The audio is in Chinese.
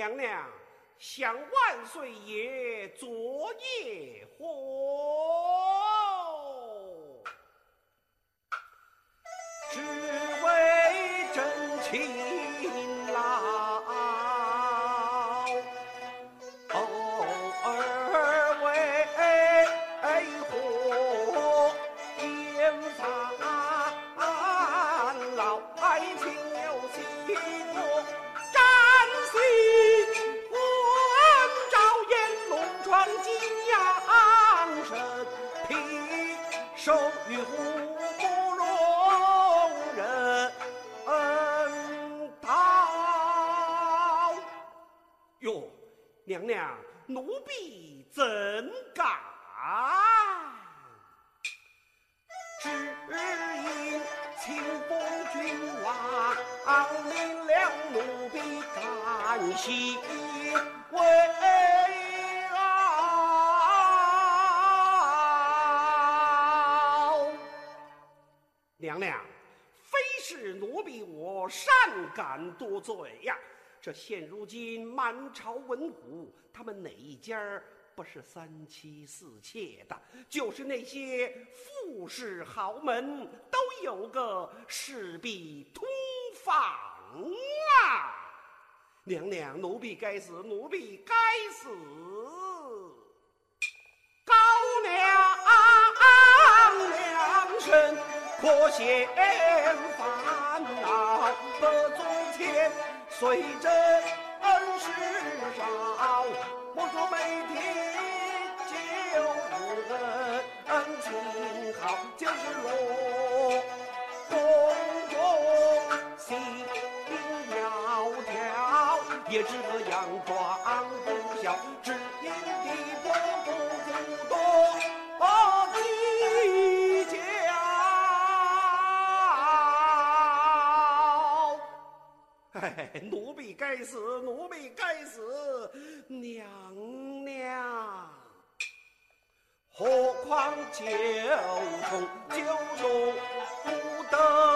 娘娘向万岁爷昨夜火，只为真情不容人道哟娘娘，奴婢怎敢？只因清风君王命了奴婢赶西为娘娘，非是奴婢我善敢多罪呀。这现如今满朝文武，他们哪一家不是三妻四妾的？就是那些富士豪门，都有个侍婢通房啊！娘娘，奴婢该死，奴婢该死！可嫌烦恼不足钱。虽真恩师少，我说每天就日恩情好，就是落宫中心窈窕，也只个佯装不孝，奴婢该死奴婢该死娘娘。何况九重九重不得。